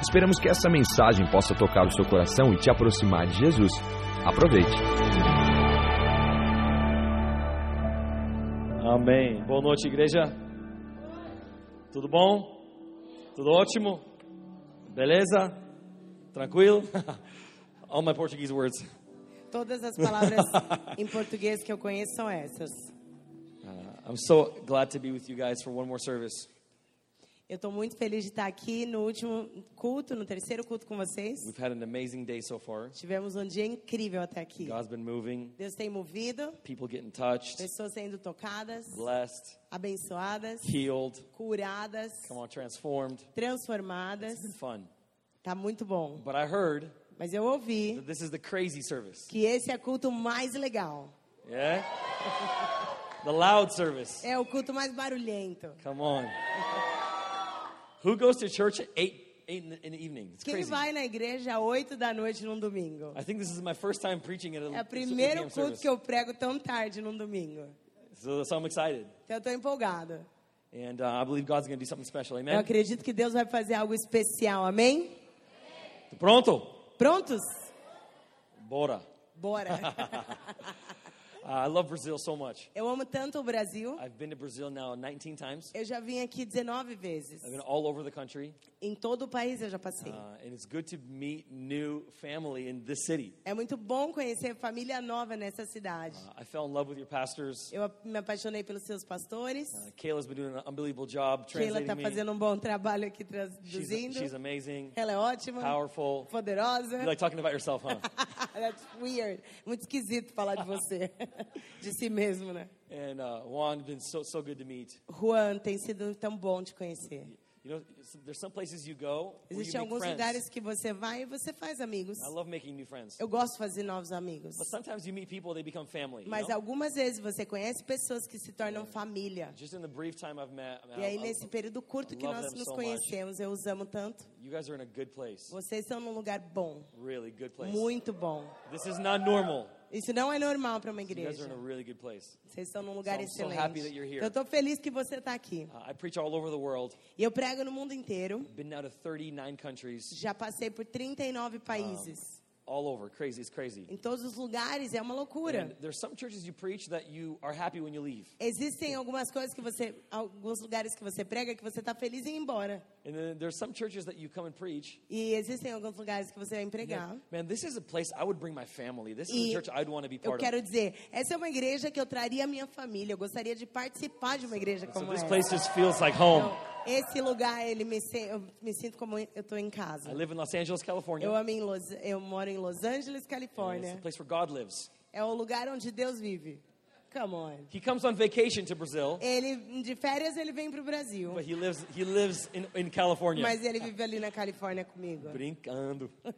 Esperamos que essa mensagem possa tocar o seu coração e te aproximar de Jesus. Aproveite. Amém. Boa noite, igreja. Tudo bom? Tudo ótimo? Beleza? Tranquilo? All my Portuguese words. Todas as palavras em português que eu conheço são essas. Uh, I'm so glad to be with you guys for one more service. Eu estou muito feliz de estar aqui no último culto, no terceiro culto com vocês. We've had an amazing day so far. Tivemos um dia incrível até aqui. God's been moving, Deus tem movido, people getting touched, pessoas sendo tocadas, blessed, abençoadas, healed, curadas, come on, transformed. transformadas. It's been fun. Tá muito bom. But I heard Mas eu ouvi that this is the crazy service. que esse é o culto mais legal. Yeah? the loud service. É o culto mais barulhento. Come on. Who goes to church at 8, 8 in the, in the evening? It's Quem crazy. vai na igreja às 8 da noite num domingo? I think this is my first time preaching at a É o 8 primeiro culto service. que eu prego tão tarde num domingo. So, so I'm excited. Então eu estou empolgada. And uh, I believe God's going to do something special. Eu Amen? acredito que Deus vai fazer algo especial, amém? Pronto? Prontos? Bora. Bora! Uh, I love Brazil so much. Eu amo tanto o Brasil. I've been to Brazil now 19 times. Eu já vim aqui 19 vezes. I've been all over the country. Em todo o país eu já passei. Uh, and it's good to meet new family in this city. É muito bom conhecer família nova nessa cidade. Uh, I fell in love with your pastors. Eu me apaixonei pelos seus pastores. Uh, Kayla's been doing an unbelievable job translating está me. fazendo um bom trabalho aqui She's, traduzindo. she's amazing, Ela é ótima, powerful. poderosa. You like talking about yourself, huh? That's weird. Muito esquisito falar de você. de si mesmo, né? and uh, Juan, been so so good to meet. Juan, tem sido tão bom te conhecer. You know, there's some places you go you Existem alguns friends. lugares que você vai e você faz amigos. I love making new friends. Eu gosto de fazer novos amigos. But sometimes you meet people, they become family. you Mas know? algumas vezes você conhece pessoas que se tornam família. Just in the brief time I've met, I mean, E aí, I- I- nesse período curto que love nós nos so conhecemos, eu os amo tanto. you guys are in a good place. Vocês estão num lugar bom, Really good place. muito bom. This is not normal. Isso não é normal para uma igreja. Vocês estão num lugar excelente. here. Eu estou feliz que você está aqui. Uh, I preach all over the world. E eu prego no mundo inteiro. Been now to 39 countries, Já passei por 39 países. All over. Crazy, it's crazy. Em todos os lugares, é uma loucura. And there's some churches you preach that you are happy when you leave. Existem algumas coisas que você, alguns lugares que você prega que você está feliz em ir embora. And then there's some churches that you come and preach. E existem alguns lugares que você vai empregar. Man, this is a place I would bring my family. This is E a church I'd want to be eu part quero of. dizer, essa é uma igreja que eu traria minha família. Eu gostaria de participar de uma igreja So como this essa. place just feels like home. Então, esse lugar, ele me, eu me sinto como eu estou em I casa. live in Los Angeles, California. Eu, amo em Los, eu moro em Los Angeles, It's Califórnia. the place where God lives. É o lugar onde Deus vive. Come on. He comes on vacation to Brazil, Ele, de férias, ele vem para o Brasil. but he lives he lives in, in California. Mas ele vive ali na Califórnia comigo. Brincando.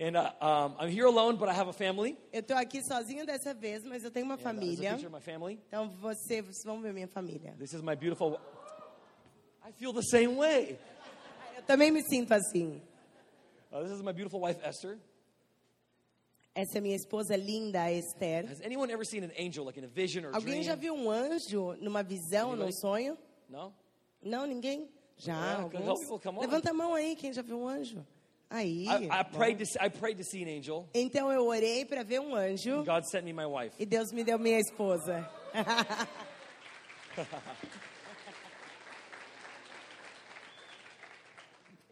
and uh, um, I'm here alone, but I have a family. Eu estou aqui sozinho dessa vez, mas eu tenho uma And, uh, família. of my family. Então você, vocês vão ver minha família. This is my beautiful. I feel the same way. Eu também me sinto assim. Uh, this is my beautiful wife Esther. Essa é minha esposa linda, Esther. Has anyone ever seen an angel, like in a vision or a Alguém dream? já viu um anjo numa visão, num Anybody? sonho? No. Não, ninguém? Já, Yeah, alguns. Levanta a mão aí, quem já viu um anjo? Aí. I, I bom. prayed to see, I prayed to see an angel. Então eu orei para ver um anjo God sent me my wife. e Deus me deu minha esposa.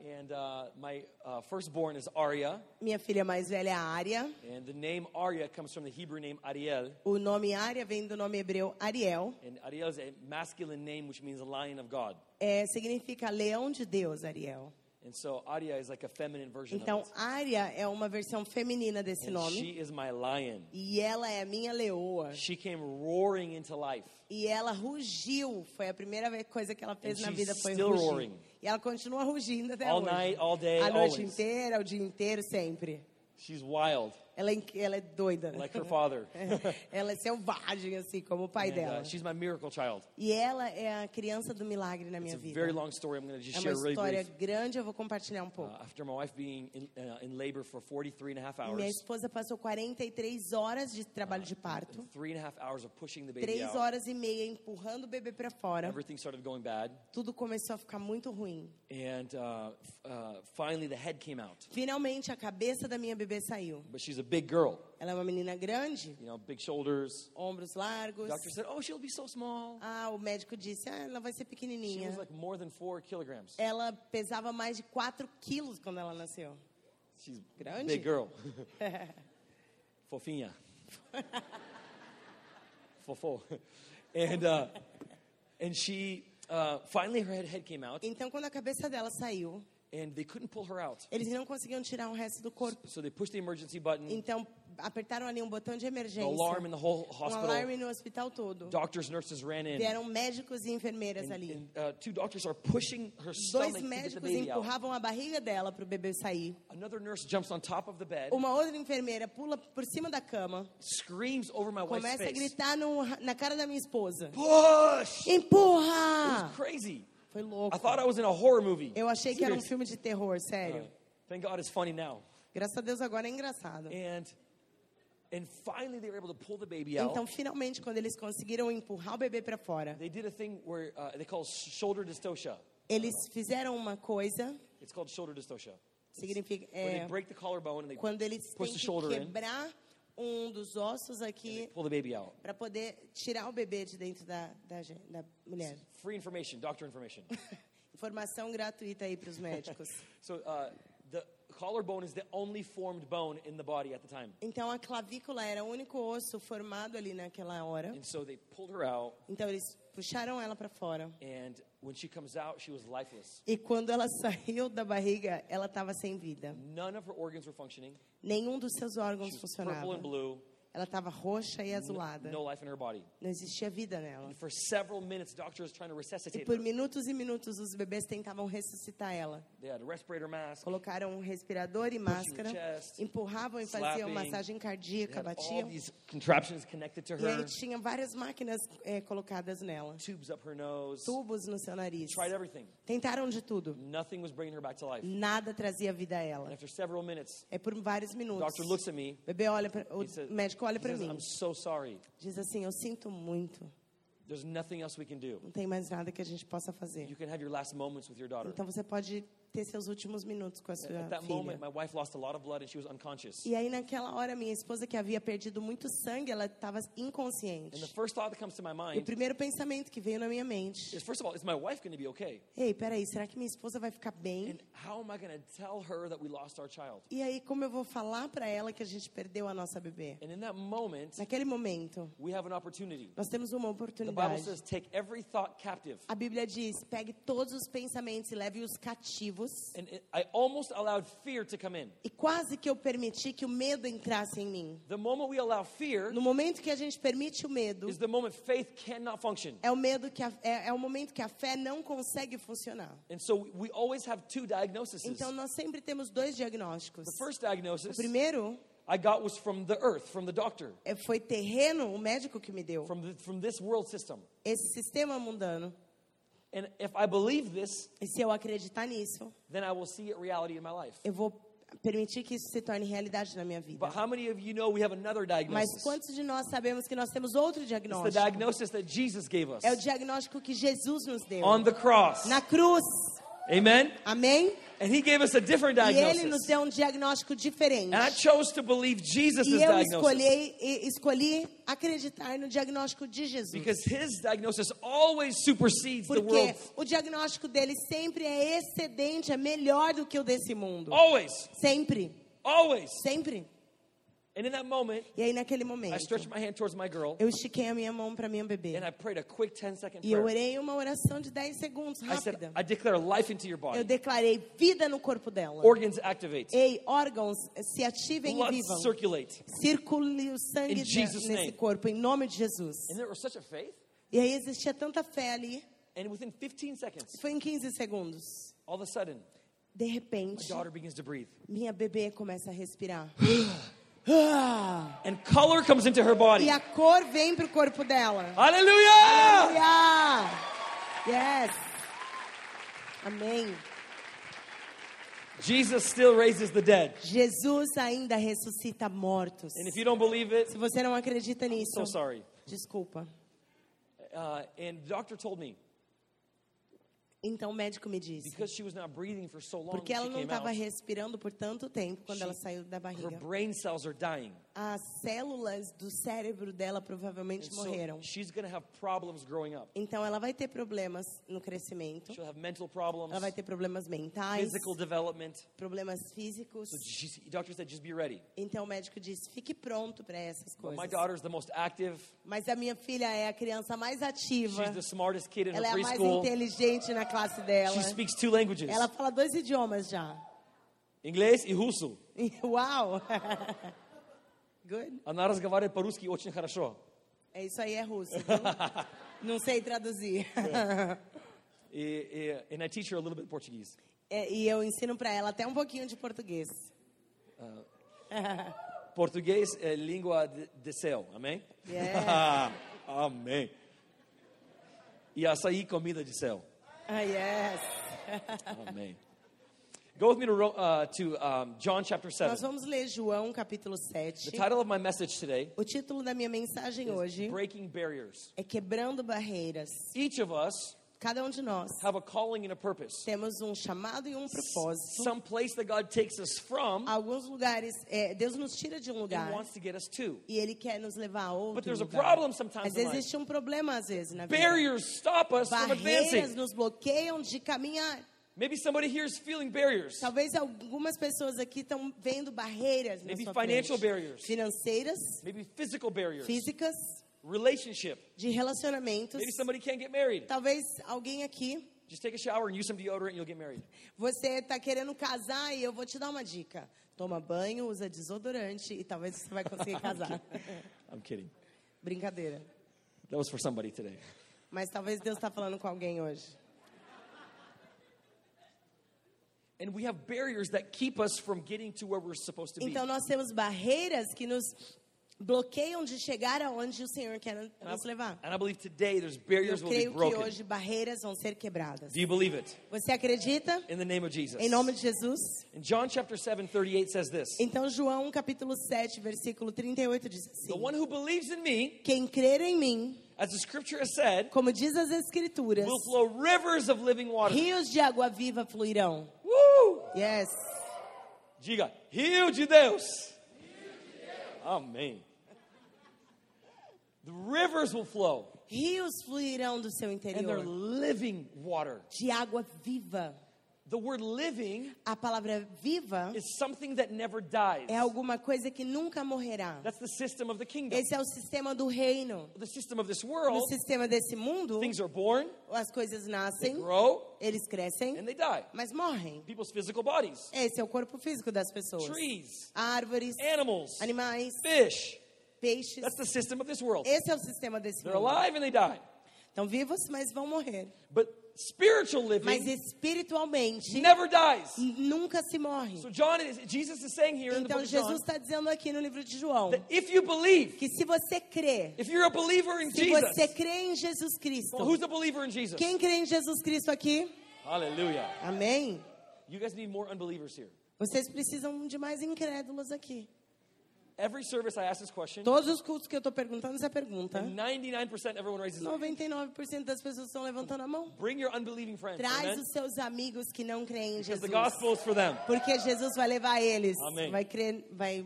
And uh, my uh, firstborn is Arya, Minha filha mais velha é a Ária. and the name Arya comes from the Hebrew name Ariel. O nome Ária vem do nome hebreu Ariel. And Ariel is a masculine name, which means lion of God. É, significa leão de Deus, Ariel. And so Arya is like a feminine version Então, of it. Ária é uma versão feminina desse And nome. she is my lion. E ela é a minha leoa. She came roaring into life. E ela rugiu. Foi a primeira coisa que ela fez And na vida foi rugir. roaring. E ela continua rugindo até All hoje. night, all day, a noite always. inteira, o dia inteiro, sempre. She's wild, Ela é, ela é doida. like her father. ela é selvagem, assim, como o pai And, uh, dela. she's my miracle child. E ela é a criança do milagre na minha It's a vida. very long story. I'm just É uma share really história brief. grande, eu vou compartilhar um Uh, pouco. after my wife being in, uh, in labor for 43 and a half Minha hours, esposa passou 43 horas de trabalho de parto. three and a half hours of pushing the baby Três out, horas e meia empurrando o bebê para fora. everything started going bad. Tudo começou a ficar muito ruim. And uh, uh, finally, the head came out. Finalmente, a cabeça da minha bebê saiu. But she's a big girl, Ela é uma menina grande, you know, big shoulders. ombros largos. Doctor said, "Oh, she'll be so small." Ah, o médico disse, ah, ela vai ser She pequenininha. was like more than four kilograms. Ela pesava mais de 4 quilos quando ela nasceu. She's Grande. big girl. Fofinha. Fofo. And uh, and she uh, finally her head, head came out, Então, quando a cabeça dela saiu, and they couldn't pull her out. eles não conseguiam tirar o resto do corpo. So they pushed the emergency button. Então, apertaram ali um botão de The emergência. alarm in the whole Um hospital. alarme no hospital todo. Doctors, nurses ran in. Vieram médicos e enfermeiras And, ali. and, uh, two doctors are pushing her Dois stomach to get the médicos baby out. empurravam a barriga dela para o bebê sair. Another nurse jumps on top of the bed, Uma outra enfermeira pula por cima da cama, screams over my wife's começa a gritar no- na cara da minha esposa: Push! It Empurra! was crazy. Foi louco. I thought I was in a horror movie. Eu achei que era um Serious. filme de terror, sério. Thank God it's funny now. Graças a Deus agora é engraçado. And and finally they were able to pull the baby out. Então, finalmente, quando eles conseguiram empurrar o bebê para fora, They did a thing where uh, they call shoulder dystocia. eles fizeram uma coisa, It's called shoulder dystocia. significa Where é, they break the collarbone and they quando eles push têm the que shoulder in. quebrar um dos ossos aqui pull the baby out. para poder tirar o bebê de dentro da, da, da mulher. Free information, doctor information. Informação gratuita aí para os médicos. so uh, the collarbone is the only formed bone in the body at the time. Então a clavícula era o único osso formado ali naquela hora. And so they pulled her out, Então eles puxaram ela para fora. and when she comes out, she was lifeless. E quando ela saiu da barriga, ela estava sem vida. None of her organs were functioning. Nenhum dos seus She órgãos was funcionava. purple and blue. Ela estava roxa e azulada. No life in her body. Não existia vida nela. And for several minutes, doctors trying to E resuscitate por her. minutos e minutos os bebês tentavam ressuscitar ela. They had a respirator mask. Colocaram um respirador e máscara, chest, empurravam e faziam slapping. massagem They cardíaca, all batiam. these contraptions connected to E aí her. tinha várias máquinas eh, colocadas nela. Tubes up her nose. Tubos no seu nariz. Tried everything. Tentaram de tudo. Nothing was bringing her back to life. Nada trazia vida a And ela. after several minutes, É por vários minutos. doctor looks at me. O bebê olha pra, o says, médico olha para mim. I'm so sorry. Diz assim: Eu sinto muito. There's nothing else we can do. Não tem mais nada que a gente possa fazer. You can have your last moments with your daughter. Então você pode ter seus últimos minutos com a sua At that filha. moment, my wife lost a lot of blood and she was unconscious. E aí naquela hora minha esposa que havia perdido muito sangue, ela estava inconsciente. And the first thought that comes to my E o mind primeiro pensamento que veio na minha mente: is, first of all, is my wife going to be okay? Ei, peraí, será que minha esposa vai ficar bem? And how am I going to tell her that we lost our child? E aí como eu vou falar para ela que a gente perdeu a nossa bebê? And in that moment, Naquele momento, we have an opportunity. nós temos uma The Bible oportunidade. says, take every thought captive. A Bíblia diz: pegue todos os pensamentos e leve-os cativos. And it, I almost allowed fear to come in. E quase que eu permiti que o medo entrasse em mim. The moment we allow fear No momento que a gente permite o medo, is the moment faith cannot function. é o medo que a, é, é o momento que a fé não consegue funcionar. And so we always have two diagnoses. Então nós sempre temos dois diagnósticos. The first O diagnosis primeiro I got was from the earth, from the doctor, é, foi terreno, o médico que me deu. from, the, from this world system. Esse sistema mundano. And if I believe this, E se eu acreditar nisso, then I will see it reality in my life. eu vou permitir que isso se torne realidade na minha vida. But how many of you know we have another Mas diagnosis? quantos de nós sabemos que nós temos outro It's the diagnóstico? diagnosis that Jesus gave us É o diagnóstico que Jesus nos deu. on the cross. Na cruz. Amen? Amém? And he gave us a different E ele nos diagnosis. deu um diagnóstico diferente. And I chose to believe Jesus' E eu diagnosis. escolhi, escolhi acreditar no diagnóstico de Jesus. Because his diagnosis always supersedes the Porque world. o diagnóstico dele sempre é excedente, é melhor do que o desse mundo. Always. Sempre, Always. sempre. And in that moment, E aí naquele I momento, stretched my hand towards my girl eu estiquei a minha mão para minha bebê. and I prayed a quick 10 second E eu prayer. orei uma oração de 10 segundos, I said, rápida. I declare life into your Eu body. declarei vida no corpo dela. Organs activate. Ei, órgãos, se ativem e Blood vivam. circulate. Circule o sangue In Jesus' nesse name. corpo, em nome de Jesus. And there was such a faith. E aí existia tanta fé ali. And within 15 seconds, Foi em 15 segundos. all of a sudden, De my repente, daughter begins to breathe. minha bebê começa a respirar. And color comes into her body. E a cor vem pro corpo dela. Hallelujah! Aleluia! Yes. Amém. Jesus still raises the dead. Jesus ainda ressuscita mortos. And if you don't believe it, Se você não acredita nisso, so sorry. desculpa. Uh, and the doctor told me Então o médico me disse, because she was not breathing for so long porque ela não estava respirando por tanto tempo quando ela She- saiu da her barriga. brain cells are dying as células do cérebro dela provavelmente And morreram. So she's gonna have problems growing up. Então ela vai ter problemas no crescimento. She'll have mental problems, ela vai ter problemas mentais. Physical development. Problemas físicos. So she, doctor said, Just be ready. Então o médico disse, fique pronto para essas coisas. My the most active. Mas a minha filha é a criança mais ativa. She's the smartest kid in ela é a mais inteligente na classe dela. She speaks two languages. Ela fala dois idiomas já. Inglês e russo. Uau! Good. Она разговаривает по-русски очень хорошо. É isso aí, é russo. viu? Não sei traduzir. E, e, and I teach her a little bit Portuguese. É, e eu ensino para ela até um pouquinho de português. Português é língua de, de céu, amém? Yeah. amém. E açaí, comida de céu. Ah, yes. Amém. Go with me to, uh, to um, John chapter 7. Nós vamos ler João capítulo 7. The title of my message today O título da minha mensagem is hoje Breaking Barriers. é Quebrando Barreiras. Each of us Cada um de nós have a calling and a purpose. temos um chamado e um propósito. Some place that God takes us from Alguns lugares, é, Deus nos tira de um lugar wants to get us to. e Ele quer nos levar a outro But there's a lugar. problem sometimes Mas existe um problema às vezes na vida. Barriers stop us from Barreiras advancing. nos bloqueiam de caminhar. Maybe somebody here is feeling barriers. Talvez algumas pessoas aqui estão vendo barreiras Maybe financial frente. barriers. Financeiras, Maybe physical barriers. físicas, Relationship. de relacionamentos. Maybe somebody can't get married. Talvez alguém aqui, Just take a shower and use some deodorant and you'll get married. você está querendo casar e eu vou te dar uma dica. Toma banho, usa desodorante e talvez você vai conseguir casar. I'm kidding. Brincadeira. That was for somebody today. Mas talvez Deus está falando com alguém hoje. And we have barriers that keep us from getting to where we're supposed to be. Então nós temos barreiras que nos bloqueiam de chegar aonde o Senhor quer nos levar. and I believe today there's Eu barriers will be creio que broken. hoje barreiras vão ser quebradas. Do you believe it? Você acredita? In the name of Jesus. Em nome de Jesus? In John chapter 7, 38 says this Então João capítulo 7, versículo 38 diz The assim: one who believes in me, Quem crer em mim, as the scripture has said, como diz as escrituras, will flow rivers of living water. rios de água viva fluirão. Woo! Yes. Diga, rio de Deus. Amém. The rivers will flow, Rios fluirão do seu interior. and they're living water. de água viva. The word living A palavra viva is something that never dies. é alguma coisa que nunca morrerá. That's the system of the kingdom. Esse é o sistema do reino. The system of this No world, sistema desse mundo, things are born, as coisas they nascem, grow, eles crescem, and they die. mas morrem. People's physical bodies, Esse é o corpo físico das pessoas. trees, Árvores, animals, animais, fish. peixes. That's the system of this world. Esse é o sistema desse They're mundo. alive and they die. Estão vivos, mas vão morrer. But spiritual Mas living espiritualmente never dies. nunca se morre. So John Jesus is saying here in the Então book Jesus está dizendo aqui no livro de João that if you believe, que se você crê, if you're a believer in se Jesus, você crê em Jesus Cristo, well, who's a believer in Jesus? quem crê em Jesus Cristo aqui? Hallelujah. Amém? You guys need more unbelievers here. Vocês precisam de mais incrédulos aqui. Every service I ask this question, Todos os cultos que eu estou perguntando essa pergunta, and 99% everyone raises their hand. 99% das pessoas estão levantando a mão. Bring your unbelieving friends. Traz Amen? os seus amigos que não creem em Because the Jesus. gospel is for them. Porque Jesus vai levar eles, Amém. vai crer, vai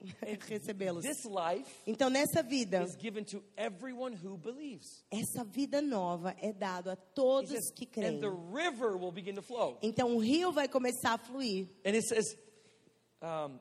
recebê-los. This life Então nessa vida, is given to everyone who believes. essa vida nova é dado a todos says, que and creem. the river will begin to flow. Então o rio vai começar a fluir. And it says, um,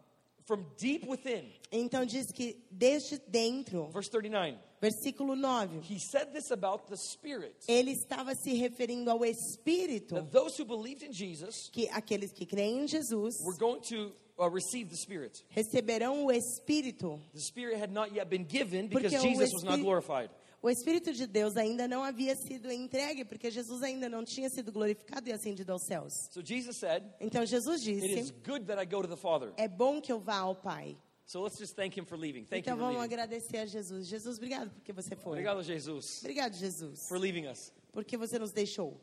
from deep within, Então diz que desde dentro, verse 39, versículo 9, he said this about the Spirit. ele estava se referindo ao Espírito, That those who believed in Jesus que aqueles que creem em Jesus were going to uh, receive the Spirit. receberão o Espírito, The Spirit had not yet been given because Jesus was not glorified. O Espírito de Deus ainda não havia sido entregue, porque Jesus ainda não tinha sido glorificado e ascendido aos céus. So Jesus said, Então Jesus disse: good that I go to the Father. É bom que eu vá ao Pai. So let's just thank him for leaving. Thank Então you for vamos leaving. agradecer a Jesus. Jesus, obrigado porque você foi. Obrigado, Jesus, Obrigado, Jesus, for leaving us. porque você nos deixou.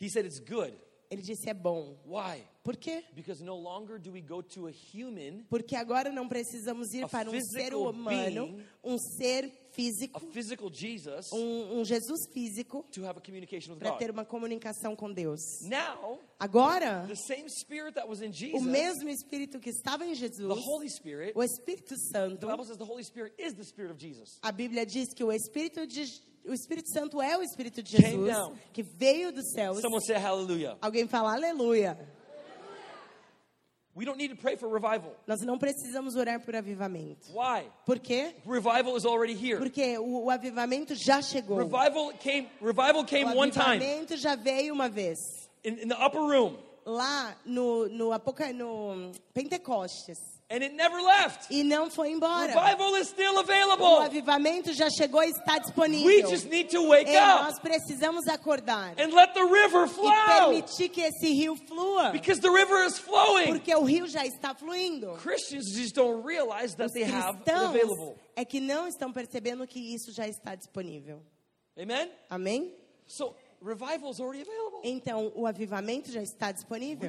He said it's good. Ele disse: É bom. Why? Por quê? Because no longer do we go to a human, Porque agora não precisamos ir para um ser humano, being, um ser físico, physical Jesus, um, um Jesus físico, to have a communication with para ter uma comunicação com Deus. Now, Agora, the same spirit that was in o Jesus, mesmo Espírito que estava em the Jesus, Holy Spirit, o Espírito Santo, the Bible says the Holy Spirit is the spirit of Jesus. a Bíblia diz que o Espírito de o Espírito Santo é o Espírito de Jesus que veio dos céus. Alguém fala aleluia. We don't need to pray for revival. Nós não precisamos orar por avivamento. Why? Por quê? Revival is already here. Porque o, o avivamento já chegou. Revival came o revival came one time avivamento já veio uma vez. in, in the upper room Lá no, no, no Pentecostes. And it never left. E não foi embora. Revival is still O available. avivamento já chegou e está disponível. We just need to wake up nós precisamos acordar and let the river e flow permitir que esse rio flua. because the river is flowing. Porque o rio já está fluindo. Christians just don't realize that Os they have it available. é que não estão percebendo que isso já está disponível. Amen? Amém? So revival is already available. Então, o avivamento já está disponível.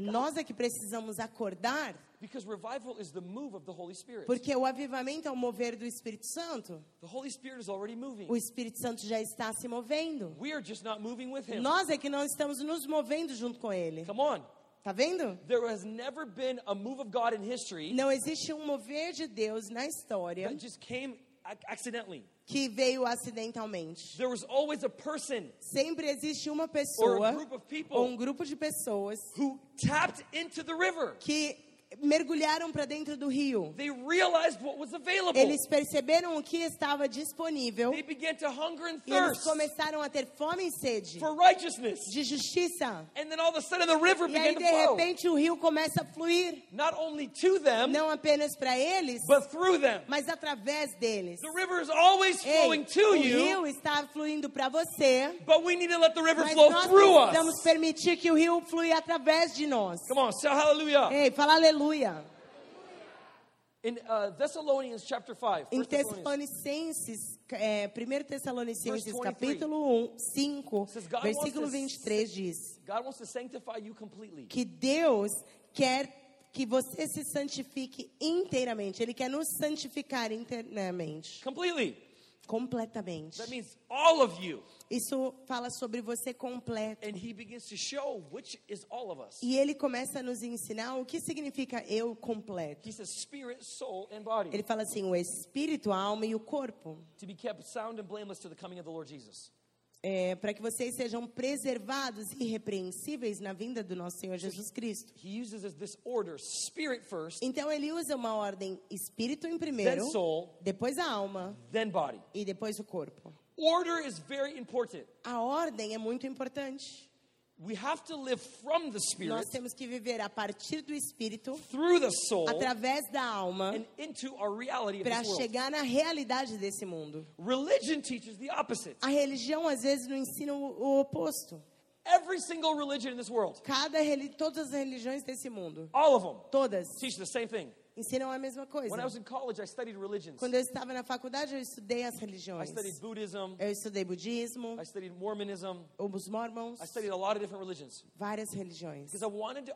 Nós é que precisamos acordar, because revival is the move of the Holy Spirit. porque o avivamento é o mover do Espírito Santo. The Holy Spirit is already moving. O Espírito Santo já está se movendo. We are just not moving with him. Nós é que não estamos nos movendo junto com ele. Come on. Tá vendo? There has never been a move of God in history Não existe um mover de Deus na história that just came ac- accidentally. Que veio acidentalmente. There was always a person Sempre existe uma or a pessoa group of ou um grupo de pessoas who tapped into the river. que mergulharam para dentro do rio. They realized what was available. Eles perceberam o que estava disponível They began to hunger and e eles thirst começaram a ter fome e sede for righteousness. de justiça. And then all of a sudden the river E aí, began to de repente, o rio começa a fluir, Not only to them, não apenas para eles, but through them. mas através deles. The river is always Ei, flowing to o you, rio está fluindo para você, but we need to let the river mas flow nós through precisamos us. permitir que o rio flui através de nós. Come on, say hallelujah. Ei, fala aleluia. In uh, Thessalonians chapter 5, Em 1 Thessalonians, Tessalonicenses, é, 1 Tessalonicenses Verse 23. capítulo 1, 5, Says God versículo wants to 23 diz que Deus quer que você se santifique inteiramente. Ele quer nos santificar inteiramente, Completely. Completamente. That means all of you. Isso fala sobre você completo. And he begins to show which is all of us. E ele começa a nos ensinar o que significa eu completo. He says spirit, soul, and body Ele fala assim, o espírito, a alma e o corpo. to be kept sound and blameless to the coming of the Lord Jesus. É, para que vocês sejam preservados e irrepreensíveis na vinda do nosso Senhor Jesus Cristo. He uses this- this order spirit first, Então ele usa uma ordem espírito em primeiro, then soul, depois a alma e depois o corpo. Order is very important. A ordem é muito importante. We have to live from the spirit Nós temos que viver a partir do espírito, through the soul através da alma, para chegar na realidade desse mundo. Religion teaches the opposite. A religião às vezes não ensina o, oposto. Every single religion in this world, Cada todas as religiões desse mundo, all of them, todas teach the same thing. Ensinam a mesma coisa. When I was in college, I studied religions. Quando eu estava na faculdade, eu estudei as I religiões. studied Buddhism, Eu estudei budismo, I studied Mormonism, os mormons, I studied a lot of different religions várias religiões. because I wanted to.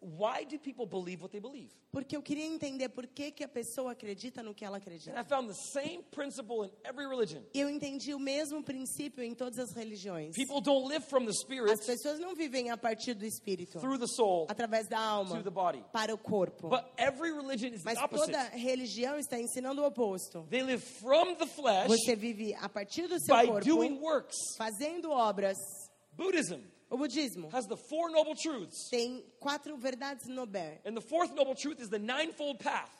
Why do people believe what they believe? Porque eu queria entender por que, que a pessoa acredita no que ela And acredita. I found the same principle in every religion. Eu entendi o mesmo princípio em todas as religiões. People don't live from the spirit As pessoas não vivem a partir do espírito, through the soul através da alma, to the body. para o corpo. But every religion is the Mas opposite. toda religião está ensinando o oposto. They live from the flesh Você vive a partir do seu by corpo, doing works. fazendo obras. Buddhism O budismo has the four noble truths. tem quatro verdades nobel. And the fourth noble truth is the ninefold path.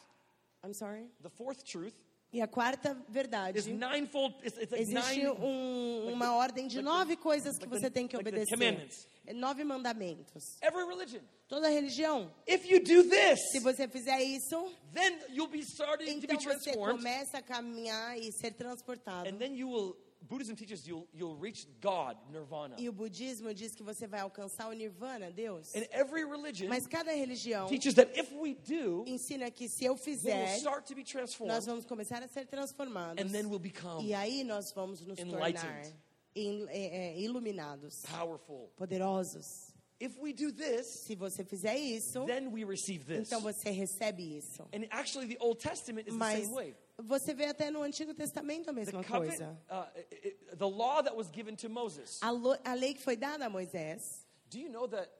I'm sorry. The fourth truth E a quarta verdade. It's, it's like Existe nine. um- uma ordem de nove coisas que like the- você tem que like the obedecer. É Nove mandamentos. Every religion. Toda religião. If you do this, Se você fizer isso, then you'll be starting to be então você transformed, começa a caminhar e ser transportado. and then you will. Buddhism teaches you'll you'll reach God, nirvana. E o budismo diz que você vai alcançar o nirvana, Deus. And every religion Mas cada religião teaches that if we do, ensina que se eu fizer, we'll start to be nós transformed, vamos começar a ser transformados. and then we'll become E aí nós vamos nos tornar enlightened. in- é, é, iluminados, powerful. poderosos. If we do this, Se você fizer isso, then we receive this. então você recebe isso. And actually, the Old Testament is the Mas same way. você vê até no Antigo Testamento a The mesma covenant, coisa. uh, it- it- the law that was given to Moses. A, lo- a lei que foi dada a Moisés, Do you know that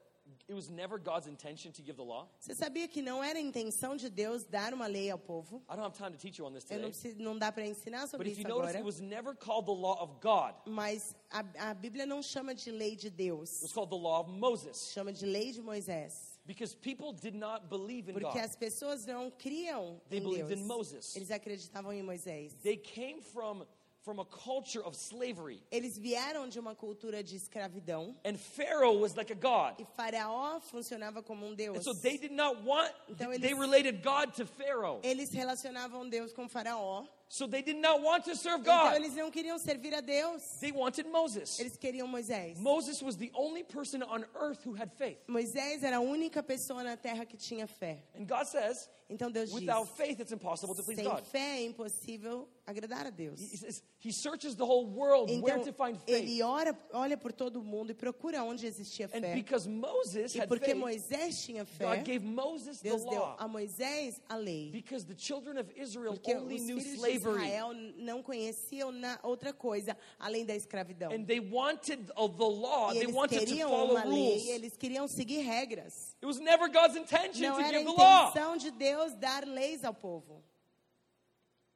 it was never God's intention to give the law? você sabia que não era a intenção de Deus dar uma lei ao povo? I don't have time to teach you on this Eu não, today. preciso, não dá para ensinar But sobre if you isso notice, agora. it was never called the law of God. Mas a, a Bíblia não chama de lei de Deus, It was called the law of Moses. chama de lei de Moisés. Because people did not believe in Porque God. as pessoas não criam They em believed Deus. in Moses. Eles acreditavam em Moisés. They came from, from a culture of slavery. Eles vieram de uma cultura de escravidão. And Pharaoh was like a god. E Faraó funcionava como um deus. And so they did not want, Então they eles- related God to Pharaoh. Eles relacionavam Deus com Faraó. So they did not want to serve Então God. eles não queriam servir a Deus. They wanted Moses. Eles queriam Moisés. Moses was the only person on earth who had faith. Moisés era a única pessoa na terra que tinha fé. And God says, Então Deus diz: without faith, it's impossible to please sem God. fé é impossível agradar a Deus. He says, He searches the whole world where Então to find ele faith. ora, olha por todo mundo e procura onde existia And fé. because Moses E had porque faith, Moisés tinha fé, God gave Moses the Deus deu law. a Moisés a lei. Because the children of Israel Porque only knew de slavery. Israel não conheciam na outra coisa além da escravidão. And they wanted of the law, E they eles wanted to queriam follow uma lei, rules. eles queriam seguir regras. It was never God's intention Não to era a give the law. intenção de Deus dar leis ao povo.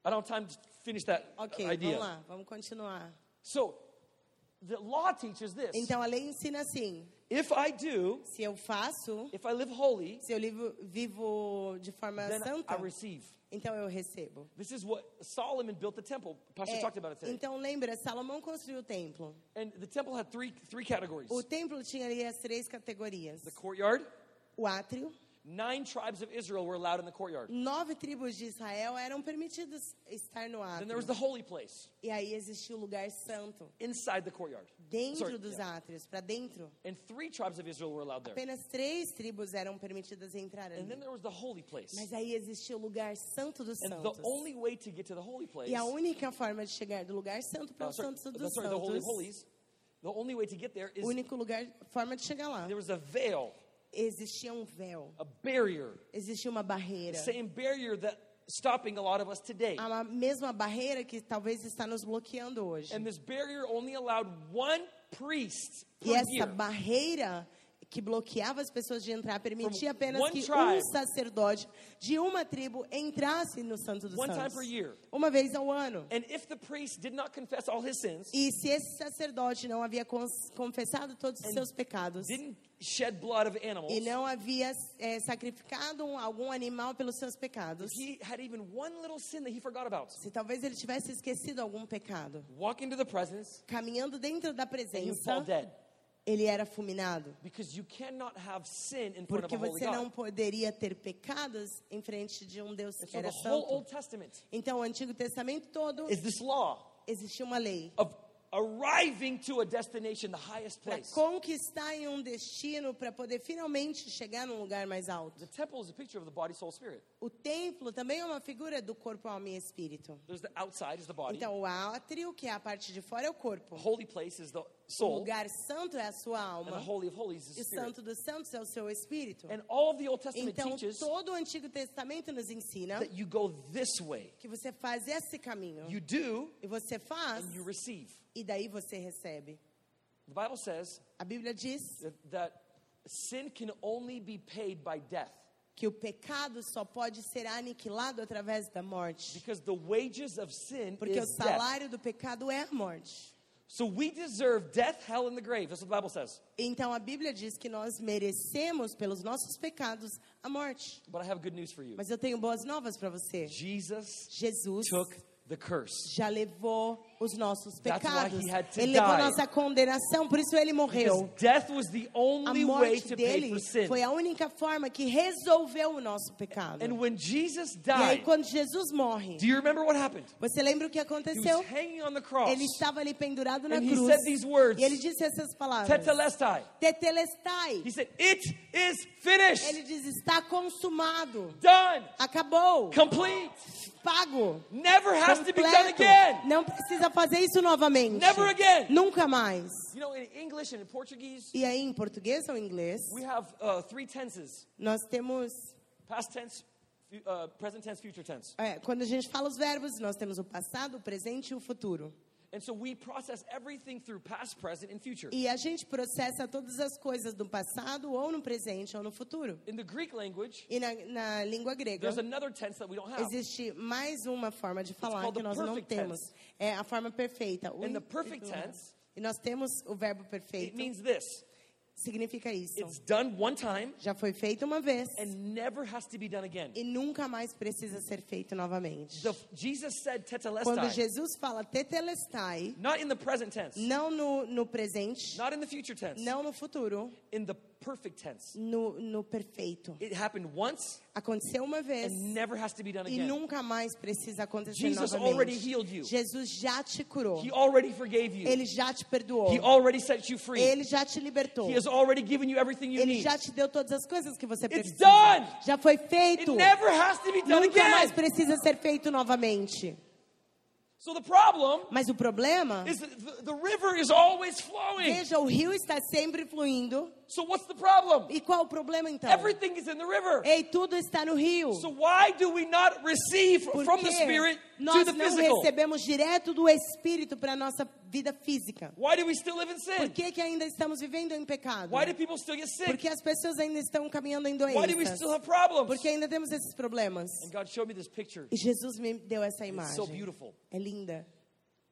I don't have time to finish that Ok, idea. vamos lá, vamos continuar. So, the law teaches this. Então a lei ensina assim: If I do, se eu faço, if I live holy, se eu vivo, vivo de forma then santa, I receive. então eu recebo. This is what Solomon built the temple. Pastor É, talked about it today. então lembra, Salomão construiu o templo. And the temple had three three categories. O templo tinha ali as três categorias: The courtyard, o átrio. Nine tribes of Israel were allowed in the courtyard. Nove tribos de Israel eram permitidas estar no Then there was átrio. the holy place E aí existia o lugar santo, inside the courtyard. dentro Sorry, dos yeah. átrios, para dentro. And three tribes of Israel were allowed there. Apenas três tribos eram permitidas entrar And then ali. there was the holy place. Mas aí existia o lugar santo dos And the santos. only way to get to the holy place, E a única forma de chegar do lugar santo para o sorry, santo dos sorry, the holy santos, holies, the only way to get there is o único lugar, forma de chegar lá, there was a veil, existia um véu, a barrier, existia uma barreira. the same barrier that stopping a lot of us today. A mesma barreira que talvez está nos bloqueando hoje. And this barrier only allowed one priest E essa year. barreira que bloqueava as pessoas de entrar permitia apenas que um sacerdote de uma tribo entrasse no Santo dos Santos. Uma vez ao ano. And if the priest did not confess all his sins, E se esse sacerdote não havia confessado todos os seus pecados didn't shed blood of animals, e não havia é, sacrificado um- algum animal pelos seus pecados, if he had even one little sin that he forgot about, se talvez ele tivesse esquecido algum pecado, caminhando dentro da presença. Ele era fulminado. Porque você não poderia ter pecados em frente de um Deus que era santo. Então, o Antigo Testamento todo existia uma lei arriving to a destination, the highest para place. conquistar em um destino para poder finalmente chegar num lugar mais alto. The temple is a picture of the body, soul, spirit. O templo também é uma figura do corpo, alma e espírito. There's the outside is the body. Então, o átrio, que é a parte de fora, é o corpo. holy place is the O soul. lugar santo é a sua alma. holy of holies is E o santo dos santos é o seu espírito. And all of the Old Testament Então, todo o Antigo Testamento nos ensina that you go this way. que você faz esse caminho. You do E você faz, and you receive. e daí você recebe. The Bible says A Bíblia diz that, sin can only be paid by death que o pecado só pode ser aniquilado através da morte. because the wages of sin Porque o is death. salário do pecado é a morte. So we deserve death, hell, and the grave. That's what the Bible says. Então a Bíblia diz que nós merecemos pelos nossos pecados a morte. But I have good news for you. Mas eu tenho boas novas para você. Jesus Jesus took the curse. já levou os nossos pecados. Ele levou nossa condenação, por isso ele morreu. death was the A morte dele foi a única forma que resolveu o nosso pecado. And when Jesus E aí died, quando Jesus morre, do you remember what happened? você lembra o que He aconteceu? was hanging on the cross. Ele estava ali pendurado na cruz. said these words. E ele disse essas palavras. Tetelestai. Tetelestai. He said, It is finished. Ele diz: está consumado. Done. Acabou. Complete. Pago. Never has to be done Completo. again. Não precisa fazer isso novamente. Never again. Nunca mais. You know, in English and in Portuguese, E aí, em português ou em inglês, we have uh, three tenses nós temos. past tense, uh, present tense, future tense. é, quando a gente fala os verbos, nós temos o passado, o presente e o futuro. And so we process everything through past, present, and future. E a gente processa todas as coisas do passado, ou no presente, ou no futuro. In the Greek language, E na, na língua grega, there's another tense that we don't have. existe mais uma forma de falar que the nós não perfect temos. É a forma perfeita. And the perfect tense, E nós temos o verbo it perfeito. means this Significa isso. it's done one time Já foi feito uma vez and never has to be done again. e nunca mais precisa ser feito novamente. The, Jesus said Quando tetelestai, Jesus fala tetelestai, not in the present tense, não no, no presente, not in the future tense, não no futuro, in the perfect tense. no, no perfeito. It happened once Aconteceu uma vez and never has to be done e again. nunca mais precisa acontecer Jesus already novamente. healed you. Jesus já te curou. He already forgave you. Ele já te perdoou. He already set you free. Ele já te libertou. He has already given you everything you Ele need. já te deu todas as coisas que você It's precisa. done. Já foi It feito. never has to be done Nunca mais again. precisa ser feito novamente. So the problem Mas o problema, the, the river is always flowing. veja, o rio está sempre fluindo. So what's the problem? E qual o problema então? Everything is in the river. Ei, tudo está no rio. So why do we not receive Por from the Spirit to nós the não physical? recebemos direto do Espírito para nossa vida física? Why do we still live in Por sin? que, que ainda estamos vivendo em pecado? Why do people still get sick? Porque as pessoas ainda estão caminhando em Why do we doenças. still have problems? Porque ainda temos esses problemas. And God showed me this picture. E Jesus me deu essa It's so imagem. beautiful. É linda.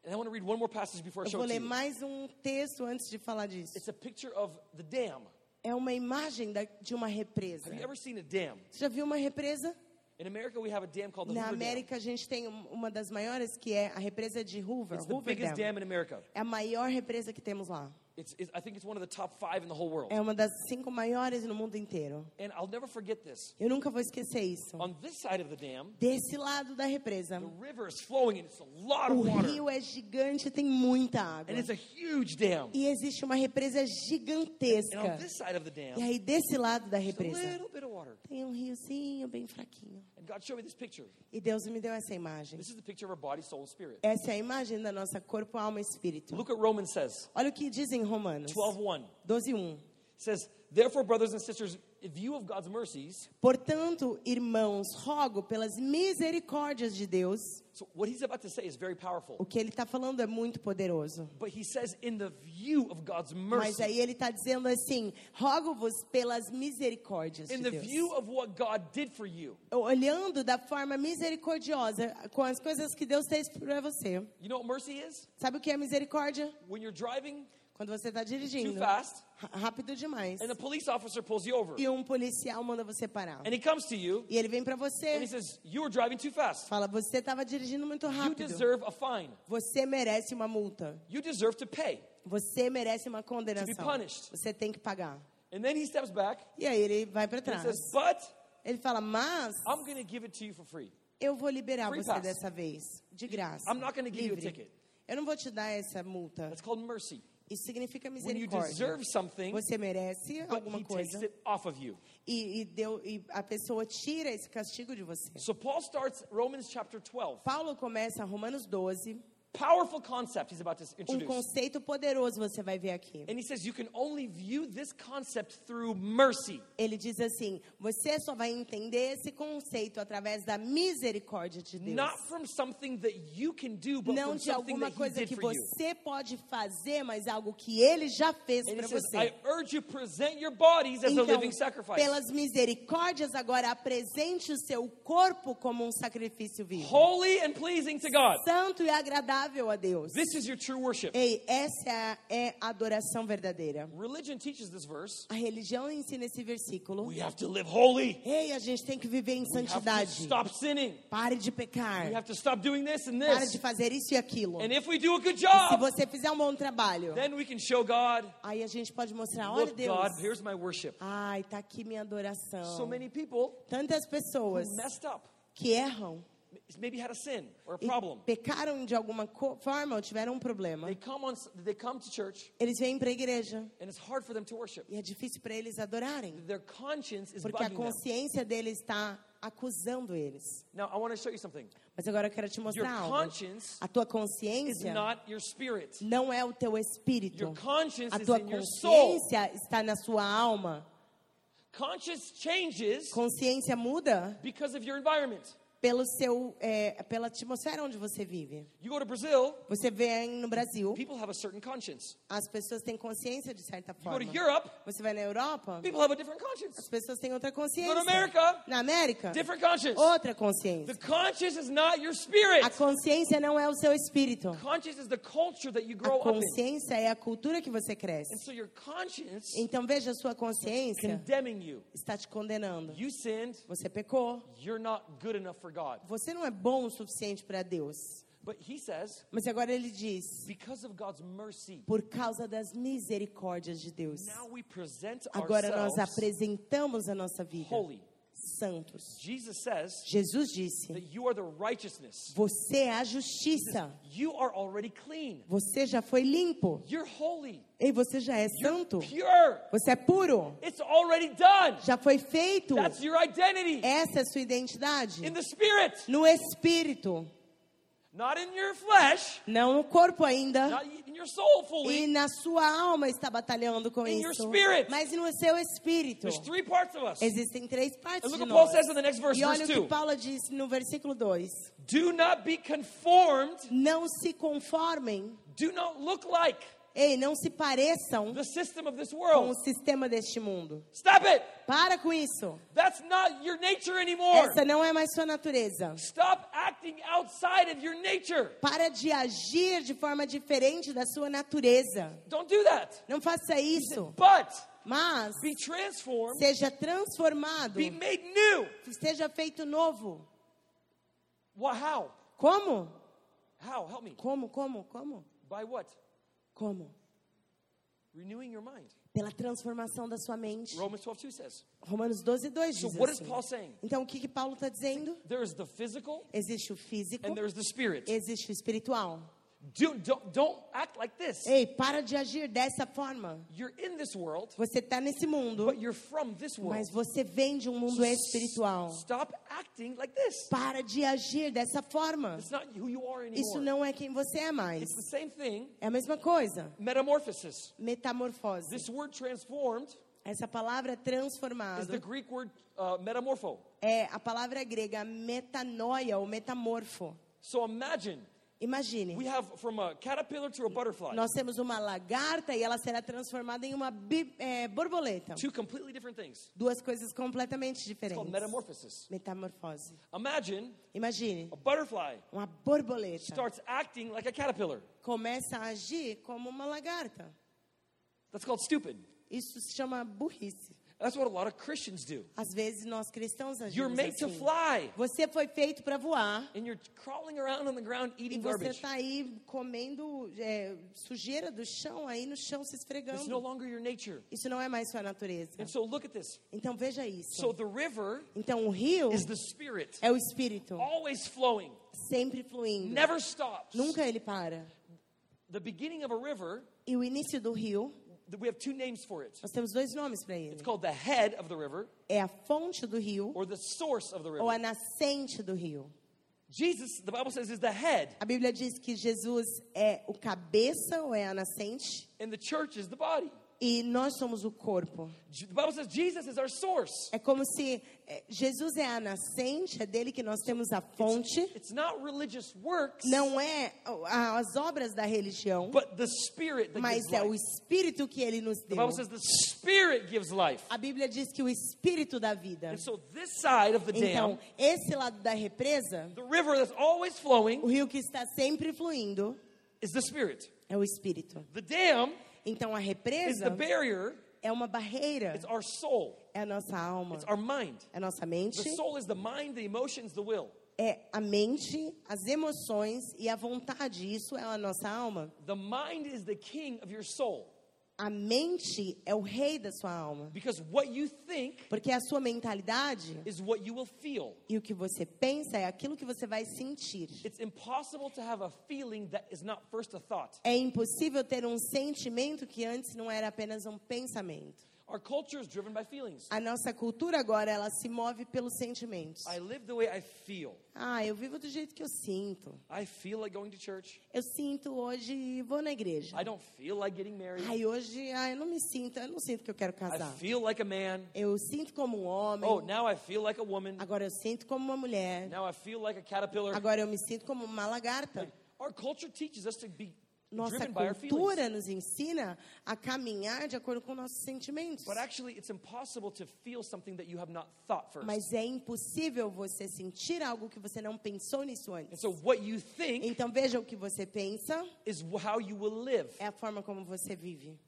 And I want to read one more passage before I Eu show vou it to ler you. mais um texto antes de falar disso. It's a picture of the dam. É uma imagem da- de uma represa. Have you ever seen a dam? Você já viu uma represa? In America, we have a dam called the Na Hoover. América, a gente tem um- uma das maiores, que é a represa de Hoover. It's the Hoover biggest Dam. dam in America. É a maior represa que temos lá. It's, it's, I think it's one of the top five in the whole world. É uma das cinco maiores no mundo inteiro. And I'll never forget this. Eu nunca vou esquecer isso. On this side of the dam, Desse lado da represa, the river is flowing and it's a lot o of water. rio é gigante, tem muita água. And it's a huge dam. E existe uma represa And on gigantesca. this side of the dam, E aí, desse lado da a represa, little bit of water. tem um riozinho bem fraquinho. And God showed me this picture. E Deus me deu essa imagem. This is the picture of our body, soul, and spirit. Essa é a imagem da nossa corpo, alma e espírito. Look Romans says. Olha o que diz em Romanos 12.1 12:1. says, Therefore, brothers and sisters, in view of God's mercies, Portanto, irmãos, rogo pelas misericórdias de Deus. so what he's about to say is very powerful. O que ele está falando é muito poderoso. But he says, in the view of God's Mas mercy, aí ele está dizendo assim: rogo-vos pelas misericórdias in de the Deus. view of what God did for you. Olhando da forma misericordiosa com as coisas que Deus fez para você. You know what mercy is? Sabe o que é misericórdia? When you're driving Quando você está too dirigindo fast ra- rápido demais and a police officer pulls you over e um policial manda você parar. and he comes to you E ele vem para and he você, says, You were driving too fast. fala: você estava dirigindo muito You rápido. deserve a fine. Você merece uma multa. You deserve to pay. Você merece uma condenação. punished. Você tem que pagar. And then he steps back E aí ele vai para and he trás. says, But Ele fala: mas I'm going to give it to you for free. eu vou liberar Free você pass. dessa vez, de graça. I'm not gonna give you a livre. ticket. Eu não vou te dar essa multa. That's called mercy. Isso significa When you misericórdia. deserve something, Você merece alguma coisa it off of you. e, e, deu, e a pessoa tira esse castigo de você. So Paul starts Romans chapter 12. Paulo começa Romanos 12, Powerful concept he's about to um introduce. conceito poderoso você vai ver aqui. And he says you can only view this concept through mercy. Ele diz assim: você só vai entender esse conceito através da misericórdia de Deus. Not from something that you can do, but Não from de something alguma that he coisa did que for you. você pode fazer, mas algo que ele já fez he para você. I urge you present your bodies as a Então, living sacrifice. pelas misericórdias, agora apresente o seu corpo como um sacrifício vivo. Holy and pleasing to God. Santo e agradável agradável a Deus. This is your true worship. Ei, essa é a, adoração verdadeira. Religion teaches this verse. A religião ensina esse versículo. We have to live holy. Ei, a gente tem que viver em We have to santidade. stop sinning. Pare de pecar. We have to stop doing this and Pare this. de fazer isso e aquilo. And if we do a good Se job, você fizer um bom trabalho, then we can show God, aí a gente pode mostrar, olha Deus. God, here's my worship. Ai, tá aqui minha adoração. So many people Tantas pessoas who messed up, que erram maybe had a sin or a problem. pecaram de alguma forma ou tiveram um problema. They come on, they come to church, Eles vêm para a igreja and it's hard for them to worship. e é difícil para eles adorarem, Their conscience is porque a bugging them. consciência deles está acusando eles. Now, I want to show you something. Mas agora eu quero te Your mostrar algo. conscience A tua is consciência not your spirit. não é o teu espírito. Your conscience A is tua in your soul. consciência está na sua alma. Conscience changes Consciência muda because of your environment. Pelo seu, é, pela atmosfera onde você vive. You go to Brazil, Você vê no Brasil, people have a certain conscience. as pessoas têm consciência de certa You go forma. to Europe, Você vai na Europa, people have a different conscience. as pessoas têm outra consciência. America, Na América, different conscience. outra consciência. The conscience is not your spirit. A consciência não é o seu espírito. Conscience is the culture that you A grow up in. consciência é a cultura que você And cresce. so your conscience Então veja, a sua consciência está te condenando. Sinned, Você pecou. you're not good enough for God. Você não é bom o suficiente para Deus. But he says, Mas agora ele diz: because of God's mercy, por causa das misericórdias de Deus. now we present Agora nós apresentamos a nossa vida holy. Santos. Jesus says Jesus disse: that you are the righteousness. Você é a justiça. You are already clean. Você já foi limpo. You're holy. E você já é santo. Você é puro. It's already done. Já foi feito. That's your identity Essa é a sua identidade. in the spirit, No espírito. Not in your flesh, Não no corpo ainda. not in your soul E fully. na sua alma está batalhando com In your isso. spirit. Mas no seu espírito. There's three parts of us. Existem três partes And look de what Paul nós. says in the next verse, E olha verse o que 2. Paulo diz no versículo 2. Do not be conformed, Não se conformem. do not look like Ei, não se pareçam the system of this com o sistema deste mundo. Stop it. Para com isso. That's not your nature anymore. Essa não é mais sua natureza. Stop acting outside of your nature. Para de agir de forma diferente da sua natureza. Don't do that. Não faça isso. But Mas be transformed, seja transformado. be made new. Seja feito novo. Well, how? Como? How? Help me. Como, como, como? By what? Como? Renewing your mind. Pela transformação da sua mente. Romans 12, 2 says. Romanos 12, 2 So diz what is assim. Paul saying? Então, o que, que Paulo está dizendo? There's the physical Existe o físico, and there's the spirit. existe o espiritual. Do, don't, don't act like this. Ei, para de agir dessa forma. You're in this world, Você está nesse mundo, but you're from this world. mas você vem de um mundo espiritual. Stop acting like this. Para de agir dessa forma. It's not who you are Isso anymore. não é quem você é mais. It's the same thing. É a mesma coisa. Metamorphosis. Metamorfose. This word transformed Essa palavra is the transformado Greek word uh, metamorpho. é a palavra grega metanoia ou metamorfo. So imagine Imagine, we have from a caterpillar to a butterfly, nós temos uma lagarta e ela será transformada em uma é, borboleta. two completely different things. Duas coisas completamente It's diferentes. called metamorphosis. Metamorfose. Imagine Imagine, a butterfly uma borboleta starts acting like a caterpillar. começa a agir como uma lagarta. That's called stupid. Isso se chama burrice. That's what a lot of Christians do. Às vezes nós cristãos You're agimos made to assim. fly, Você foi feito para voar and you're crawling around on the ground e eating você garbage. está aí comendo é, sujeira do chão, aí no chão se It's no esfregando. longer your nature. Isso não é mais sua natureza. And so look at this. Então veja isso. So the river Então o rio is the spirit, é o espírito, always flowing, sempre fluindo. never stops. Nunca ele para. The beginning of a river, E o início do rio, we have two names for it. nós temos dois nomes para ele. It's called the head of the river É a fonte do rio or the source of the ou a river. nascente do rio. Jesus, the Bible says, is the head, A Bíblia diz que Jesus é o cabeça ou é a nascente and the church is the body. E nós somos o corpo. J- The Bible says Jesus is our source. É como se é, Jesus é a nascente, é dele que nós temos a fonte. It's not religious works, Não é as obras da religião, but the Spirit that mas gives é o life. Espírito que ele nos The deu. Bible says the Spirit gives life. A Bíblia diz que o Espírito dá vida. And so this side of the Então, dam, esse lado da represa, the river that's always o flowing, rio que está sempre fluindo, is the Spirit. é o Espírito. The dam Então, a represa the barrier, é uma barreira, it's our soul, é a nossa alma, it's our mind. é a nossa mente, mind, emotions, the will. é a mente, as emoções e a vontade. Isso é a nossa alma. The mind is the king of your soul A mente é o rei da sua alma. because what you think Porque a sua mentalidade is what you will feel. e o que você pensa é aquilo que você vai sentir. It's impossible to have a feeling that is not first a thought. É impossível ter um sentimento que antes não era apenas um pensamento. Our culture is driven by feelings. A nossa cultura agora, ela se move pelos sentimentos. I live the way I feel. Ah, eu vivo do jeito que eu sinto. I feel like going to church. Eu sinto hoje e vou na igreja. I don't feel like getting married. Ai, hoje, eu não me sinto, eu não sinto que eu quero I casar. feel like a man. Eu sinto como um homem. Oh, now I feel like a woman. Agora eu sinto como uma mulher. Now I feel like a caterpillar. Agora eu me sinto como uma lagarta. Our culture teaches us to be Nossa cultura nos ensina a caminhar de acordo com nossos sentimentos. But actually, it's impossible to feel something that you have not thought first. Mas é impossível você sentir algo que você não pensou nisso antes. so, what you think Então veja o que você pensa is how you will live. é a forma como você vive.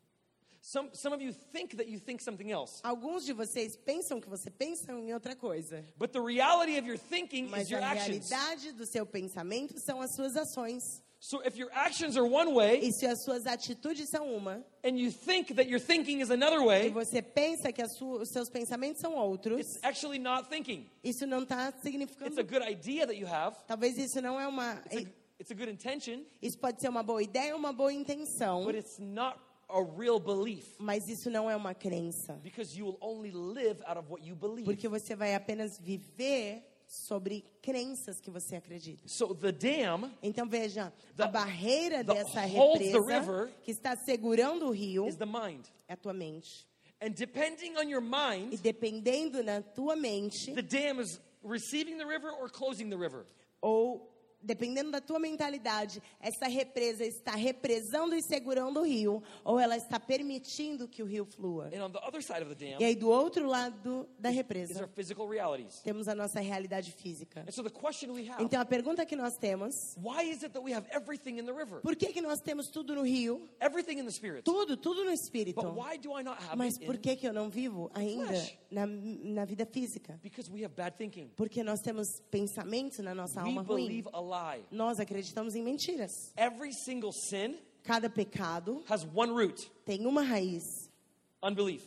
Some, some of you think that you think something else. Alguns de vocês pensam que você pensa em outra coisa. But the reality of your thinking is Mas your a actions. realidade do seu pensamento são as suas ações. So if your actions are one way E se as suas atitudes são uma, and you think that your thinking is another e way, você pensa que os seus pensamentos são outros, it's actually not thinking. isso não está It's significando. a good idea that you have. Talvez isso não é uma. It's a, it's a good intention, Isso pode ser uma boa ideia uma boa intenção, but it's not a real belief mas isso não é uma crença. because you will only live out of what you believe. Porque você vai apenas viver sobre crenças que você acredita. So the dam Então veja, The- a barreira dessa represa river que está segurando o rio is the mind. é a tua mente. And depending on your E mind, dependendo na tua mente, the dam is receiving the river or closing the river. ou dependendo da tua mentalidade, essa represa está represando e segurando o rio, ou ela está permitindo que o rio flua. And on the other side of the dam E aí do outro lado da is our represa, physical realities. temos a nossa realidade física. And so the question we have, Então a pergunta que nós temos, why is it that we have everything in the river? por que que nós temos tudo no rio? Everything in the spirit. Tudo, tudo no espírito. But why do I not have Mas por que que eu não vivo ainda flesh. na, na vida física? Because we have bad thinking. Porque nós temos pensamentos na nossa We alma ruim. Lie. Nós acreditamos em mentiras. Every single sin Cada pecado has one root, tem uma raiz: unbelief.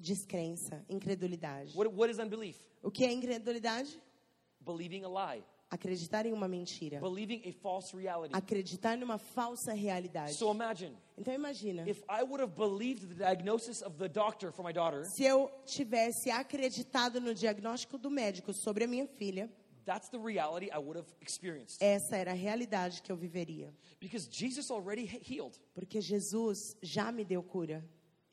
descrença, incredulidade. What, what is unbelief? O que é incredulidade? Believing a lie. Acreditar em uma mentira. Believing a false reality. Acreditar numa falsa realidade. So imagine, Então imagina, if I would have believed the diagnosis of the doctor for my daughter, se eu tivesse acreditado no diagnóstico do médico sobre a minha filha, that's the reality I would have experienced. essa era a realidade que eu viveria. Because Jesus already he- healed. Porque Jesus já me deu cura.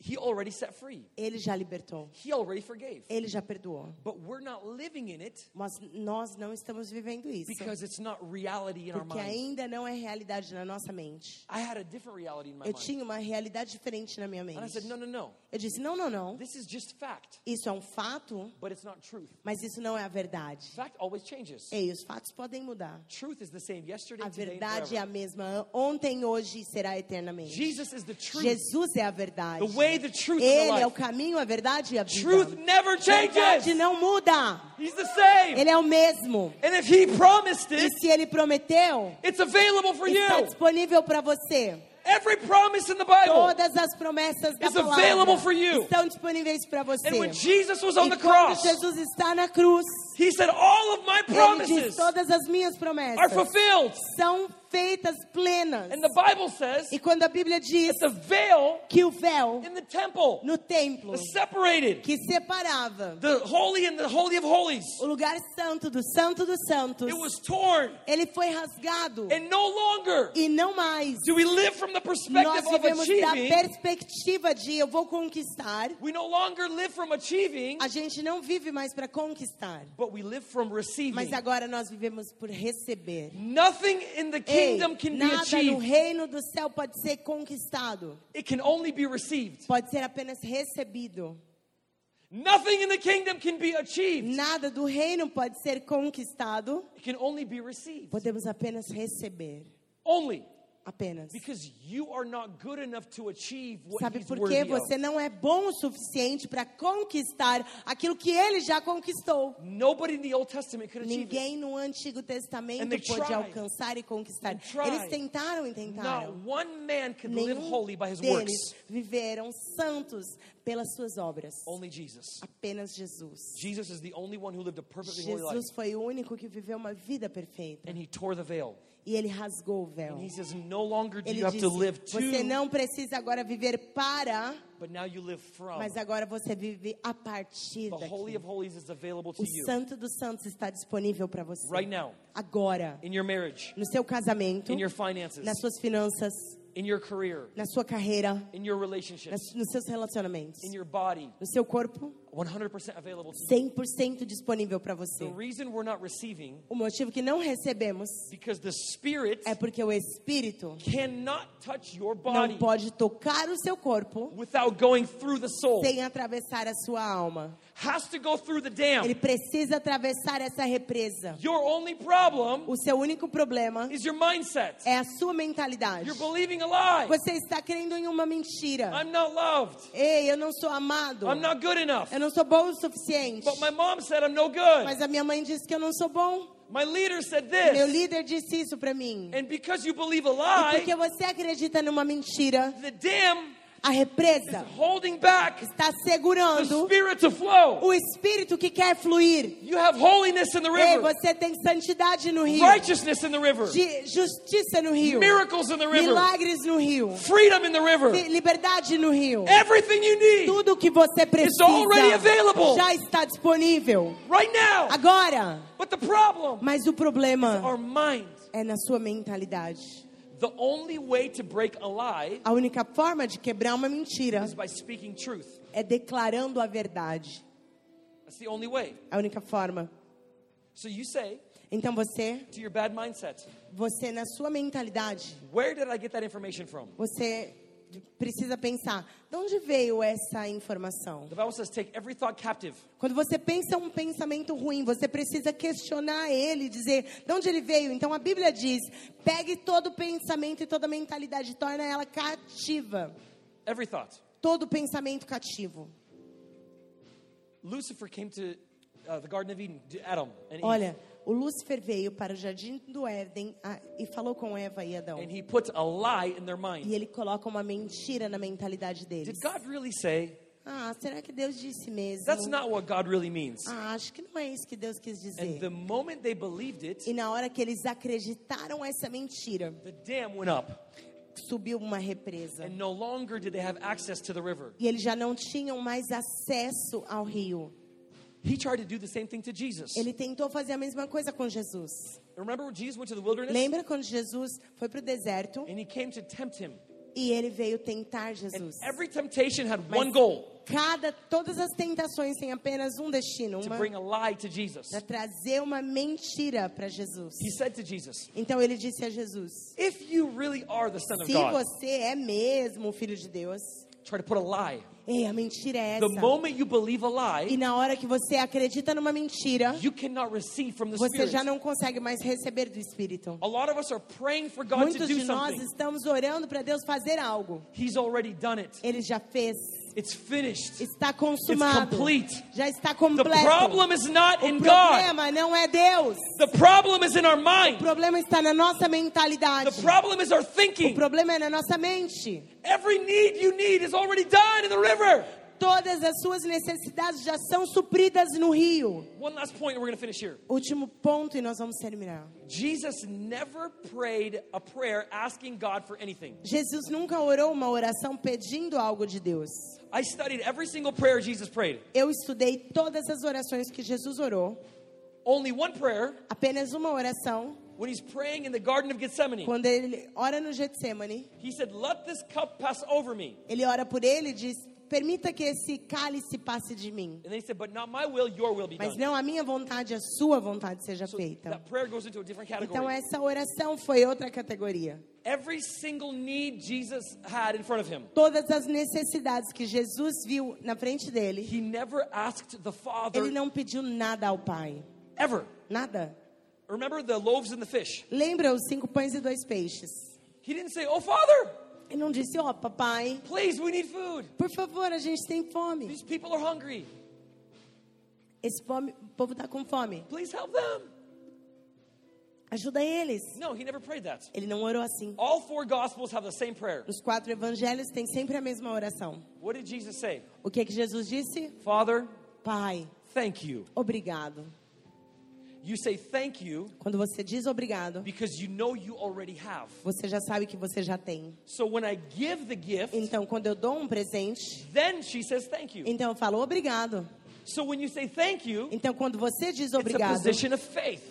He already set free. Ele já libertou. He already forgave. Ele já perdoou. But we're not living in it Mas nós não estamos vivendo isso. because it's not reality in our Porque mind. ainda não é realidade na nossa mente. I had a different reality in my Eu mind. tinha uma realidade diferente na minha And I mente. said, no, no, no. Eu disse: não, não, não. This is just fact, Isso é um fato, but it's not truth. mas isso não é a verdade. Fact always changes. Ei, os fatos podem mudar. Truth is the same yesterday, A today, and verdade é a forever. mesma ontem, hoje e será eternamente. Jesus is the truth, Jesus é a verdade. the way, the truth, Ele the é o caminho, a verdade e a vida. Truth never Verdade changes. não muda. He's the same. Ele é o mesmo. And if he promised E it, se ele prometeu, it's available for está you. disponível para você. Every promise in the Bible. Todas as promessas da palavra for you. estão disponíveis para você. And when Jesus was on E the quando cross, Jesus está na cruz, He said, All of my Ele diz: promises todas as minhas are promessas fulfilled. são feitas plenas. And the Bible says E quando a Bíblia diz that the veil que o véu in the temple no templo separated que separava the holy and the holy of holies. o lugar santo do santo dos santos, It was torn. ele foi rasgado. And no longer E não mais. do we live from the Nós perspective of vivemos da perspectiva de eu vou conquistar. We no longer live from achieving, A gente não vive mais para conquistar, but we live from receiving. mas agora nós vivemos por receber. Nothing in the Ei, kingdom can be nada no achieved. reino do céu pode ser conquistado, It can only be received. pode ser apenas recebido. Nothing in the kingdom can be achieved. Nada do reino pode ser conquistado, It can only be received. podemos apenas receber. Only Apenas. because you are not good enough to achieve what Sabe por of. Você não é bom o suficiente para conquistar aquilo que ele já conquistou. Nobody in the Old Testament could achieve it. Ninguém no Antigo Testamento pôde alcançar e conquistar. Eles tentaram e tentaram. Not one man could live Nenhum holy by his deles works. viveram santos pelas suas obras. Only Jesus. Apenas Jesus. Jesus is the only one who lived a perfectly holy life. Jesus foi o único que viveu uma vida perfeita. And he tore the veil. E ele rasgou o véu. Says, No longer do Ele you have to disse: Você to, não precisa agora viver para, but now you live from. mas agora você vive a partir The Holy of Holies is available to O you. Santo dos Santos está disponível para você. right now. Agora, in your marriage, no seu casamento, in your finances, nas suas finanças, in your career, na sua carreira, in your relationships, nos seus relacionamentos, in your body, no seu corpo, 100% available to you. 100% disponível para The você. reason we're not receiving O motivo que não recebemos because the Spirit é porque o Espírito cannot touch your não body pode tocar o seu corpo without going through the soul. sem atravessar a sua alma. Has to go through the Ele dam. precisa atravessar essa represa. Your only problem O seu único problema is your mindset. é a sua mentalidade. You're believing a lie. Você está crendo em uma mentira. I'm not loved. Ei, eu não sou amado. I'm not good enough. Eu não sou bom o suficiente. But my mom said I'm no good. Mas a minha mãe disse que eu não sou bom. My leader said Meu this. líder disse isso para mim. And because you believe a E porque lie, você acredita numa mentira, the dam a represa holding back está the segurando spirit to flow. o espírito que quer fluir. You have holiness in the Ei, river, você tem santidade no rio, righteousness in the river, de justiça no rio, miracles in the river, milagres no rio, freedom in the river. li- liberdade no rio. Everything you need Tudo que você precisa already available. já está disponível right now. agora. But the problem, Mas o problema our mind. é na sua mentalidade. The only way to break a lie A única forma de quebrar uma mentira is by speaking truth. é declarando a verdade. That's the only way. A única forma. So you say Então você, to your bad mindset, você na sua mentalidade, where did I get that information from? você precisa pensar, de onde veio essa informação? The Bible says, take every thought captive. Quando você pensa um pensamento ruim, você precisa questionar ele, dizer de onde ele veio. Então a Bíblia diz: pegue todo pensamento e toda mentalidade, torna ela cativa. Every thought. Todo pensamento cativo. Lucifer came to uh, the Garden of Eden, Adam and Eve, Olha, o Lúcifer veio para o jardim do Éden ah, e falou com Eva e Adão. and he put a lie in their E mind. ele coloca uma mentira na mentalidade deles. Did God really say? Ah, será que Deus disse mesmo? That's not what God really means. Ah, acho que não é isso que Deus quis And dizer. the moment they believed it, E na hora que eles acreditaram essa mentira, the dam went up, subiu uma represa. and no longer did they have access to the river. E eles já não tinham mais acesso ao rio. He tried to do the same thing to Jesus. Ele tentou fazer a mesma coisa com Jesus. Remember when Jesus went to the wilderness? Lembra quando Jesus foi para o deserto And he came to tempt him. e ele veio tentar And Jesus? every temptation had Mas one goal Cada, todas as tentações têm apenas um destino, to uma bring a lie to Jesus. para trazer uma mentira para Jesus. He said to Jesus, Então ele disse a Jesus: If you really are the Son of Se God, você é mesmo o filho de Deus, try to put a lie. Ei, a mentira é The essa. moment you believe a E lie, na hora que você acredita numa mentira, you cannot receive from the você já Spirit. não consegue mais receber do Espírito. A lot of us are praying for God to Muitos do de nós something. estamos orando para Deus fazer algo. He's already done it. Ele já fez, It's finished. está consumado, complete. já está completo. The problem is not O in God. problema não é Deus. The problem is in our O mind. problema está na nossa mentalidade. The problem is our O thinking. problema é na nossa mente. Every need you need is already done in the river. Todas as suas necessidades já são supridas no rio. One last point, we're going to finish here. Último ponto e nós vamos terminar. Jesus never prayed a prayer asking God for anything. Jesus nunca orou uma oração pedindo algo de Deus. I studied every single prayer Jesus prayed. Eu estudei todas as orações que Jesus orou. Only one prayer Apenas uma oração. when he's praying in the Garden of Gethsemane. Quando ele ora no Getsemane, He said, Let this cup pass over me. ele ora por ele e diz: Permita que esse cálice passe de mim. And then he said, But not my will, your will be Mas done. não a minha vontade, a sua vontade seja So feita. that prayer goes into a different Então category. essa oração foi outra categoria. Every single need Jesus had in front of him, Todas as necessidades que Jesus viu na frente dele, he never asked the ele Father não pediu nada ao Pai. ever. Nada. Remember the loaves and the fish? Lembra os cinco pães e dois peixes? He didn't say, Oh, Father, Ele não disse, ó, papai, please, we need food. por favor, a gente tem fome. These people are hungry. Esse fome, o povo está com fome. Please help them. Ajuda eles. No, he never prayed that. Ele não orou assim. All four Gospels have the same prayer. Nos quatro evangelhos tem sempre a mesma oração. What did Jesus say? O que que Jesus disse? Father, Pai, thank you. obrigado. You say thank you Quando você diz obrigado, because you know you already have. você já sabe que você já tem. So when I give the gift, Então, quando eu dou um presente, then she says thank you. então eu falo obrigado. So when you say thank you, Então, quando você diz obrigado,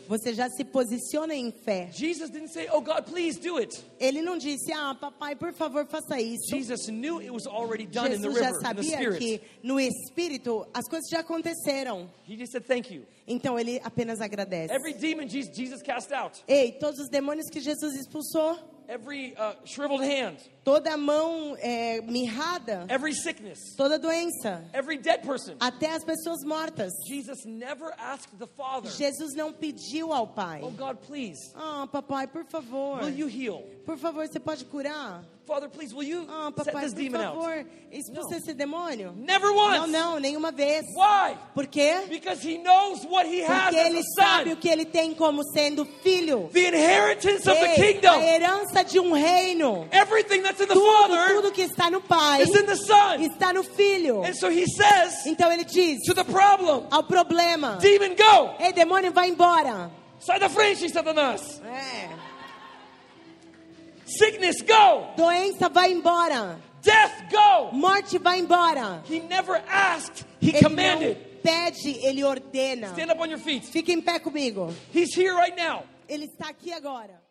você já se posiciona em fé. Jesus didn't say, "Oh God, please do it." Ele não disse, ah, papai, por favor, faça isso. Jesus knew it was already done in the Jesus já river, in the sabia spirit. que no Espírito as coisas já aconteceram. He just said thank you. Então ele apenas agradece. Every demon Jesus Jesus cast out, Ei, todos os demônios que Jesus expulsou, every uh, shriveled hand, toda mão é, mirrada, every sickness, toda doença, every dead person. até as pessoas mortas. Jesus never asked the Father, Jesus não pediu ao Pai. "Oh God, please, Ah, papai, por favor. will you heal?" Por favor, você pode curar? Father, please, will you Ah, set papai, this por demon out? favor, expulsa esse demônio? Never Não, once. não, nenhuma vez. Why? Por quê? Because he knows what he has Porque ele sabe o que ele tem como sendo filho. The inheritance of the Ei, a kingdom. herança de um reino. Everything that's in the Tudo, Father tudo que está no Pai is in the Son. está no Filho. And so he says Então ele diz to the problem, ao problema: demon, go. Ei, demônio, vai embora. Sai da frente, Satanás. É. Sickness, go. Doença, vai embora. Death, go. Morte, vai embora. He never asked, he Ele commanded. pede, ele ordena. Stand up on your feet. Fica em pé comigo. He's here right now. Ele está aqui agora.